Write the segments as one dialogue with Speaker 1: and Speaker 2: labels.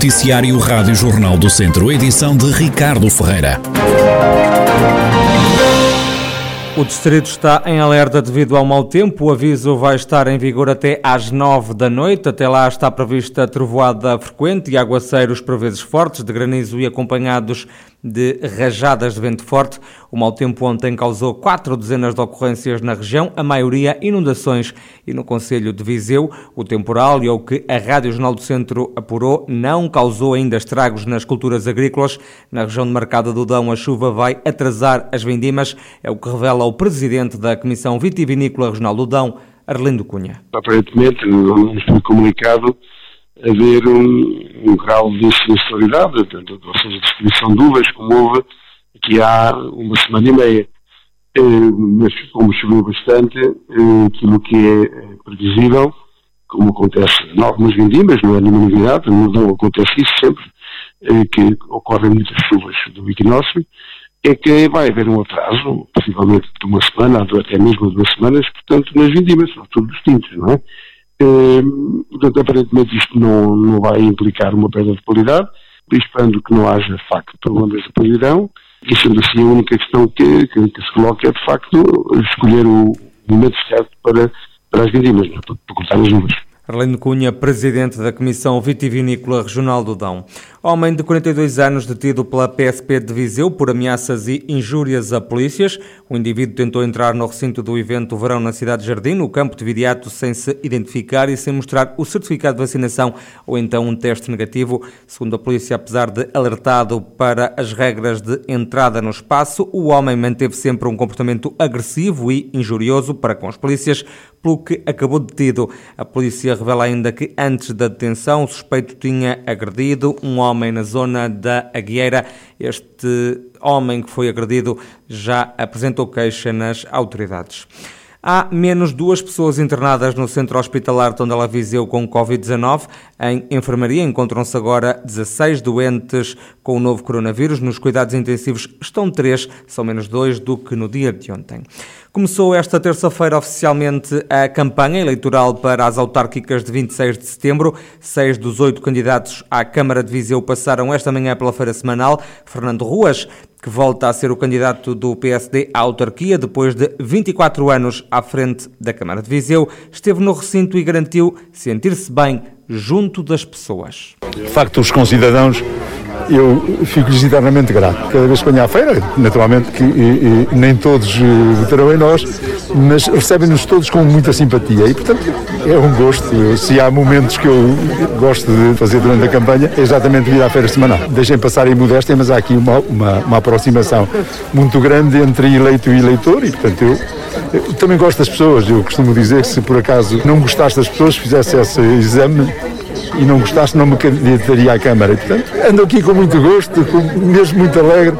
Speaker 1: Noticiário Rádio Jornal do Centro, edição de Ricardo Ferreira.
Speaker 2: O distrito está em alerta devido ao mau tempo. O aviso vai estar em vigor até às 9 da noite. Até lá está prevista trovoada frequente e aguaceiros por vezes fortes, de granizo e acompanhados de rajadas de vento forte. O mau tempo ontem causou quatro dezenas de ocorrências na região, a maioria inundações. E no Conselho de Viseu, o temporal e o que a Rádio Jornal do Centro apurou não causou ainda estragos nas culturas agrícolas. Na região de Mercado do Dão, a chuva vai atrasar as vindimas, é o que revela o presidente da Comissão Vitivinícola Regional do Dão, Arlindo Cunha.
Speaker 3: Aparentemente, nos foi comunicado haver um, um grau de sinistralidade, ou seja, distribuição de uvas, como houve aqui há uma semana e meia. Eh, mas como choveu bastante, eh, aquilo que é eh, previsível, como acontece em algumas vindimas, não é nenhuma novidade, não acontece isso sempre, que ocorrem muitas chuvas do equinócio, é que vai haver um atraso, possivelmente de uma semana, até mesmo de duas semanas, portanto, nas vindimas, são tudo distintos, não é? Ehm, portanto, aparentemente isto não, não vai implicar uma perda de qualidade, esperando que não haja, de facto, problemas de podridão, e sendo assim a única questão que, que, que, se coloca é, de facto, escolher o momento certo para, para as vindimas, para, para cortar as nuvens.
Speaker 2: Arlene Cunha, presidente da Comissão Vitivinícola Regional do Dão. Homem de 42 anos detido pela PSP de Viseu por ameaças e injúrias a polícias. O indivíduo tentou entrar no recinto do evento Verão na cidade de Jardim, no campo de Viriato, sem se identificar e sem mostrar o certificado de vacinação ou então um teste negativo. Segundo a polícia, apesar de alertado para as regras de entrada no espaço, o homem manteve sempre um comportamento agressivo e injurioso para com os polícias, pelo que acabou detido. A polícia revela ainda que antes da detenção o suspeito tinha agredido um homem na zona da Aguieira. Este homem que foi agredido já apresentou queixa nas autoridades. Há menos duas pessoas internadas no centro hospitalar Tondela Viseu com Covid-19. Em enfermaria encontram-se agora 16 doentes com o novo coronavírus. Nos cuidados intensivos estão três, são menos dois do que no dia de ontem. Começou esta terça-feira oficialmente a campanha eleitoral para as autárquicas de 26 de setembro. Seis dos oito candidatos à Câmara de Viseu passaram esta manhã pela feira semanal. Fernando Ruas que volta a ser o candidato do PSD à autarquia depois de 24 anos à frente da Câmara de Viseu, esteve no recinto e garantiu sentir-se bem junto das pessoas.
Speaker 4: De facto, os concidadãos eu fico-lhes eternamente grato. Cada vez que venho à feira, naturalmente que e, e, nem todos eh, votarão em nós, mas recebem-nos todos com muita simpatia e, portanto, é um gosto. Se há momentos que eu gosto de fazer durante a campanha, é exatamente vir à feira semanal. Deixem passar em modéstia, mas há aqui uma, uma, uma aproximação muito grande entre eleito e eleitor e, portanto, eu, eu também gosto das pessoas. Eu costumo dizer que se por acaso não gostasse das pessoas, fizesse esse exame, e não gostasse, não me candidataria à Câmara. E, portanto, ando aqui com muito gosto, com, mesmo muito alegre,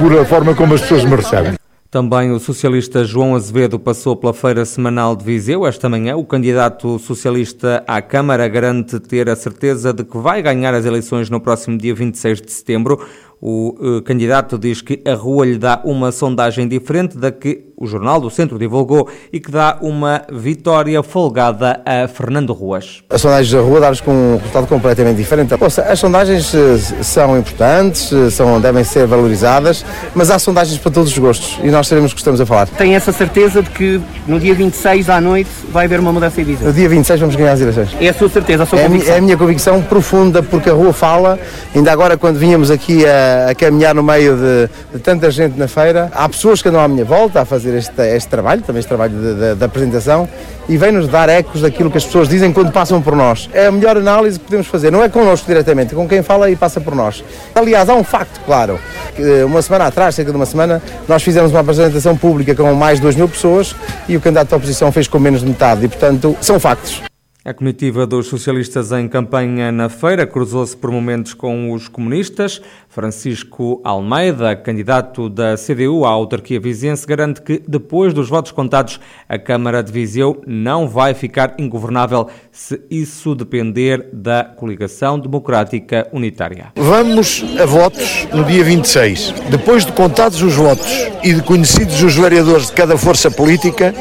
Speaker 4: por a forma como as pessoas me recebem.
Speaker 2: Também o socialista João Azevedo passou pela feira semanal de Viseu esta manhã. O candidato socialista à Câmara garante ter a certeza de que vai ganhar as eleições no próximo dia 26 de setembro. O uh, candidato diz que a rua lhe dá uma sondagem diferente da que o Jornal do Centro divulgou e que dá uma vitória folgada a Fernando Ruas.
Speaker 5: As sondagens da rua dá-nos com um resultado completamente diferente. Ouça, as sondagens eh, são importantes, eh, são, devem ser valorizadas, mas há sondagens para todos os gostos e nós sabemos o que estamos a falar.
Speaker 6: Tem essa certeza de que no dia 26 à noite vai haver uma mudança de vida?
Speaker 5: No dia 26 vamos ganhar as eleições.
Speaker 6: É a sua certeza, a sua
Speaker 5: é
Speaker 6: convicção?
Speaker 5: A, é a minha convicção profunda, porque a rua fala, ainda agora quando vínhamos aqui a, a caminhar no meio de, de tanta gente na feira, há pessoas que andam à minha volta a fazer fazer este, este trabalho, também este trabalho da apresentação, e vem-nos dar ecos daquilo que as pessoas dizem quando passam por nós. É a melhor análise que podemos fazer, não é connosco diretamente, é com quem fala e passa por nós. Aliás, há um facto claro, eh, uma semana atrás, cerca de uma semana, nós fizemos uma apresentação pública com mais de 2 mil pessoas e o candidato da oposição fez com menos de metade, e portanto, são factos.
Speaker 2: A comitiva dos socialistas em campanha na feira cruzou-se por momentos com os comunistas. Francisco Almeida, candidato da CDU à autarquia viziense, garante que depois dos votos contados, a Câmara de Viseu não vai ficar ingovernável se isso depender da coligação democrática unitária.
Speaker 7: Vamos a votos no dia 26. Depois de contados os votos e de conhecidos os vereadores de cada força política,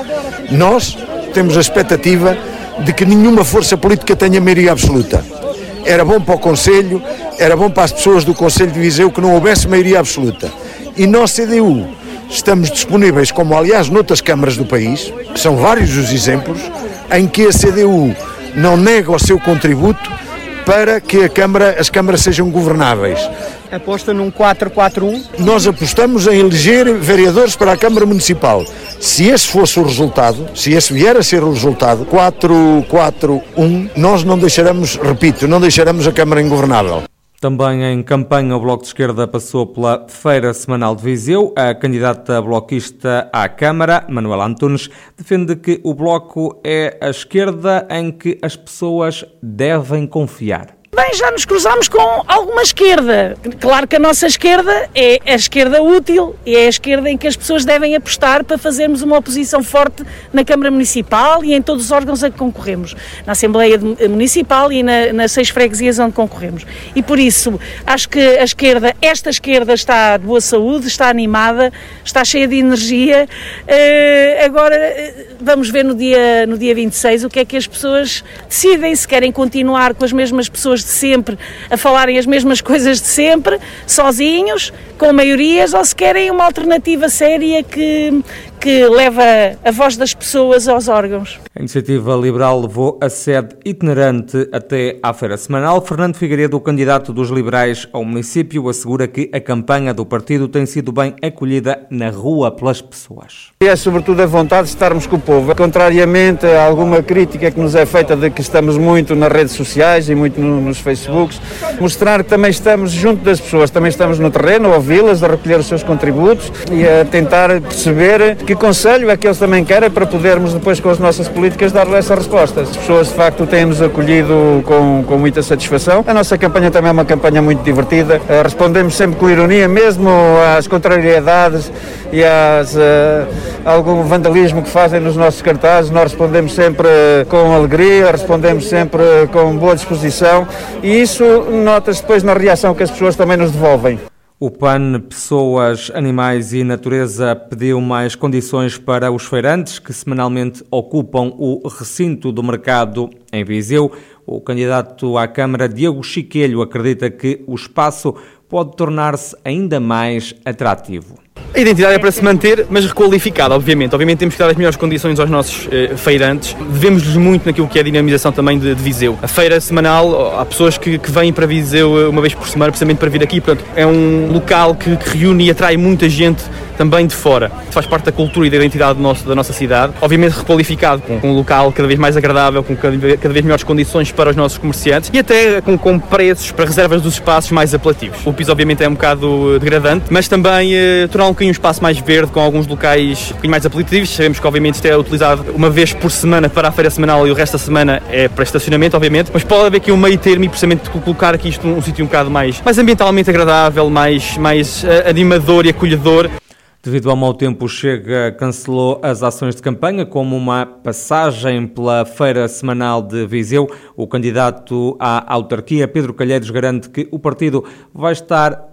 Speaker 7: nós temos a expectativa de que nenhuma força política tenha maioria absoluta. era bom para o Conselho, era bom para as pessoas do Conselho de Viseu que não houvesse maioria absoluta. E nós, CDU, estamos disponíveis, como aliás noutras câmaras do país, são vários os exemplos, em que a CDU não nega o seu contributo para que a Câmara, as câmaras sejam governáveis.
Speaker 6: Aposta num 4-4-1?
Speaker 7: Nós apostamos em eleger vereadores para a Câmara Municipal. Se esse fosse o resultado, se esse vier a ser o resultado, 4-4-1, nós não deixaremos, repito, não deixaremos a Câmara ingovernável.
Speaker 2: Também em campanha, o Bloco de Esquerda passou pela Feira Semanal de Viseu. A candidata bloquista à Câmara, Manuela Antunes, defende que o Bloco é a esquerda em que as pessoas devem confiar.
Speaker 8: Bem, já nos cruzamos com alguma esquerda. Claro que a nossa esquerda é a esquerda útil e é a esquerda em que as pessoas devem apostar para fazermos uma oposição forte na Câmara Municipal e em todos os órgãos a que concorremos, na Assembleia Municipal e na, nas seis freguesias onde concorremos. E por isso, acho que a esquerda, esta esquerda está de boa saúde, está animada, está cheia de energia. Uh, agora, eh, vamos ver no dia, no dia 26 o que é que as pessoas decidem, se querem continuar com as mesmas pessoas de sempre a falarem as mesmas coisas de sempre, sozinhos, com maiorias, ou se querem uma alternativa séria que, que leva a voz das pessoas aos órgãos.
Speaker 2: A iniciativa liberal levou a sede itinerante até à feira semanal. Fernando Figueiredo, o candidato dos liberais ao município, assegura que a campanha do partido tem sido bem acolhida na rua pelas pessoas.
Speaker 9: É sobretudo a vontade de estarmos com o povo. Contrariamente a alguma crítica que nos é feita de que estamos muito nas redes sociais e muito nos Facebooks, mostrar que também estamos junto das pessoas, também estamos no terreno, a ouvi-las, a recolher os seus contributos e a tentar perceber que conselho é que eles também querem para podermos depois com as nossas políticas dar essas respostas. As pessoas de facto têm-nos acolhido com, com muita satisfação. A nossa campanha também é uma campanha muito divertida. Uh, respondemos sempre com ironia, mesmo às contrariedades e às, uh, algum vandalismo que fazem nos nossos cartazes. Nós respondemos sempre com alegria, respondemos sempre com boa disposição e isso nota-se depois na reação que as pessoas também nos devolvem.
Speaker 2: O PAN Pessoas, Animais e Natureza pediu mais condições para os feirantes que semanalmente ocupam o recinto do mercado em Viseu. O candidato à Câmara, Diego Chiquelho, acredita que o espaço pode tornar-se ainda mais atrativo.
Speaker 10: A identidade é para se manter, mas requalificada, obviamente. Obviamente temos que dar as melhores condições aos nossos eh, feirantes. Devemos-lhes muito naquilo que é a dinamização também de, de, Viseu. A feira semanal, há pessoas que, que vêm para Viseu eh, uma vez por semana, precisamente para vir aqui. Portanto, é um local que, que reúne e atrai muita gente também de fora. Faz parte da cultura e da identidade nosso, da nossa cidade. Obviamente requalificado, com, com um local cada vez mais agradável, com cada, cada, vez melhores condições para os nosos comerciantes e até com, com preços para reservas dos espaços mais apelativos. O piso obviamente é um bocado eh, degradante, mas também eh, tornar um bocadinho espaço mais verde, com alguns locais um bocadinho mais apelativos. Sabemos que obviamente isto é utilizado uma vez por semana para a feira semanal e o resto da semana é para estacionamento, obviamente, mas pode haver aqui um meio termo e precisamente colocar aqui isto num, um sítio um bocado mais, mais ambientalmente agradável, mais, mais uh, animador e acolhedor.
Speaker 2: Devido ao mau tempo, Chega cancelou as ações de campanha, como uma passagem pela feira semanal de Viseu. O candidato à autarquia, Pedro Calheiros, garante que o partido vai estar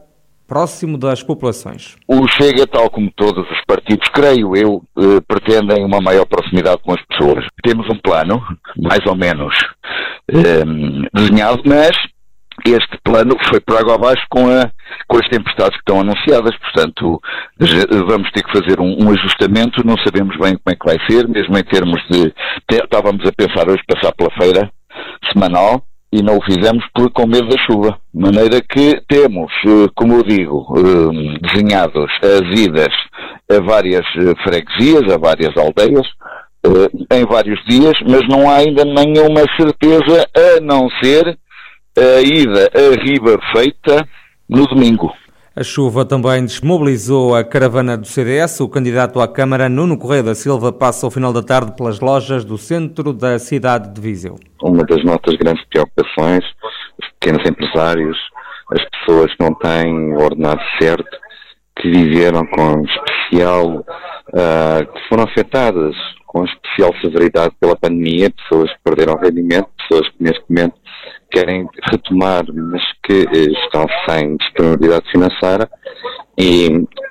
Speaker 2: próximo das populações.
Speaker 11: O Chega, tal como todos os partidos, creio eu, eh, pretendem uma maior proximidade com as pessoas. Temos um plano, mais ou menos eh, desenhado, mas este plano foi por água abaixo com, a, com as tempestades que estão anunciadas, portanto vamos ter que fazer um, um, ajustamento, não sabemos bem como é que vai ser, mesmo em termos de, estávamos a pensar hoje passar pela feira semanal e não o fizemos por, com medo da chuva, de maneira que temos, eh, como eu digo, eh, desenhados as idas a várias eh, freguesias, a várias aldeias, em vários dias, mas não há ainda nenhuma certeza a não ser a ida a Riba feita no domingo.
Speaker 2: A chuva também desmobilizou a caravana do CDS. O candidato à Câmara, Nuno Correia da Silva, passa ao final da tarde pelas lojas do centro da cidade de Viseu.
Speaker 12: Uma das nossas grandes preocupações, os pequenos empresários, as pessoas que não têm o ordenado certo, que viveram com especial, uh, que foram afetadas com especial severidade pela pandemia, pessoas que perderam rendimento, pessoas que neste momento querem retomar, mas que eh, estão sem disponibilidade financeira e,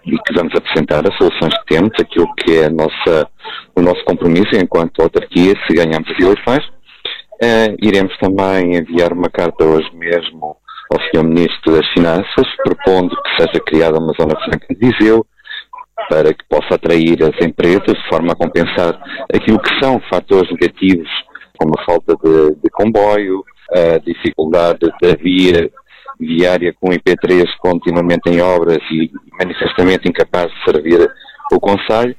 Speaker 12: e, que vamos apresentar as soluções que temos, aquilo que é nossa, o nosso compromisso enquanto autarquia, se ganharmos as eleições, Uh, iremos também enviar uma carta hoje mesmo ao Sr. Ministro das Finanças, propondo que seja criada uma zona franca de Viseu, para que possa atrair as empresas de forma a compensar aquilo que são fatores negativos, como a falta de, de comboio, a dificuldade da via viária com IP3 continuamente em obras e manifestamente incapaz de servir o Conselho.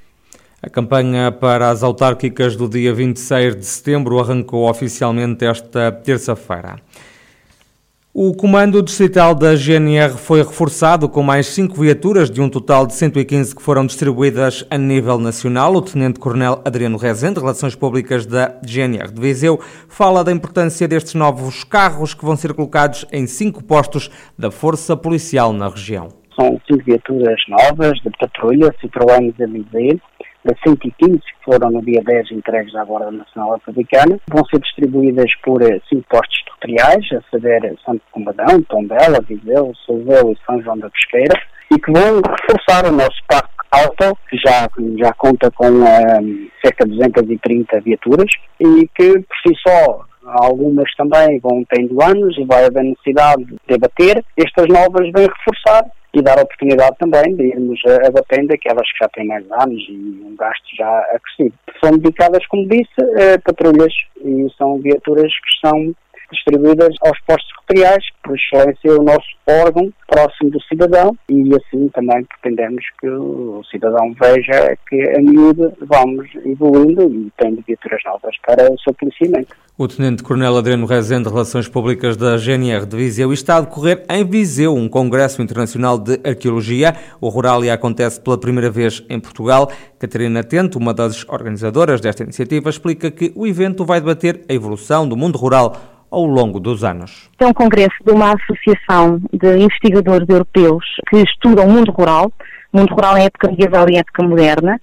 Speaker 2: A campanha para as autárquicas do dia 26 de setembro arrancou oficialmente esta terça-feira. O comando distrital da GNR foi reforçado com mais cinco viaturas, de um total de 115 que foram distribuídas a nível nacional. O Tenente-Coronel Adriano Rezende, Relações Públicas da GNR de Viseu, fala da importância destes novos carros que vão ser colocados em cinco postos da Força Policial na região.
Speaker 13: São cinco viaturas novas de patrulha, Citroën Zamizer, das 115 que foram no dia 10 entregues à Guarda Nacional Republicana, vão ser distribuídas por eh, cinco postos territoriais, a saber Santo Combadão, Tondela, Viseu, Souzeu e São João da Pesqueira, e que vão reforçar o nosso parque auto, que já, já conta com um, eh, cerca de 230 viaturas, e que por si só algumas também vão tendo anos e vai haver necessidade de debater. Estas novas vêm reforçar e dar a oportunidade também de irmos abatendo aquelas que já têm mais anos e um gasto já acrescido. São dedicadas, como disse, a patrulhas e são viaturas que são distribuídas aos postos secretariais, por excelência o nosso órgão próximo do cidadão e assim também pretendemos que o cidadão veja que a miúde vamos evoluindo e tendo viaturas novas para o seu policiamento.
Speaker 2: O Tenente-Coronel Adriano Rezende, Relações Públicas da GNR de Viseu, está a decorrer em Viseu um Congresso Internacional de Arqueologia. O Ruralia acontece pela primeira vez em Portugal. Catarina Tento, uma das organizadoras desta iniciativa, explica que o evento vai debater a evolução do mundo rural ao longo dos anos.
Speaker 14: É um congresso de uma associação de investigadores europeus que estudam o mundo rural, mundo rural em época medieval e época moderna,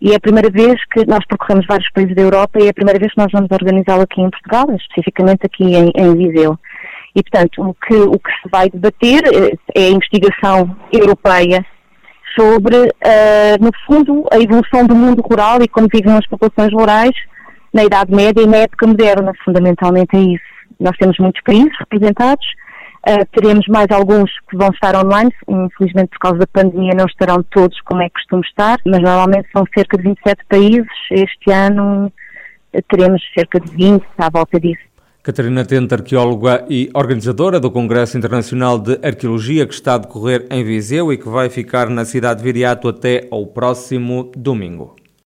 Speaker 14: e é a primeira vez que nós percorremos vários países da Europa e é a primeira vez que nós vamos organizá-lo aqui em Portugal, especificamente aqui em, em Viseu. E, portanto, o que, o que se vai debater eh, é a investigação europeia sobre, uh, no fundo, a evolução do mundo rural e como vivem as populações rurais na Idade Média e na época moderna. Fundamentalmente é isso. Nós temos muitos países representados, uh, teremos mais alguns que vão estar online, infelizmente por causa da pandemia não estarão todos como é que costumam estar, mas normalmente são cerca de 27 países, este ano eh, teremos cerca de 20 à volta disso.
Speaker 2: Catarina Tente, arqueóloga e organizadora do Congresso Internacional de Arqueologia que está a decorrer em Viseu e que vai ficar na cidade de Viriato até ao próximo domingo.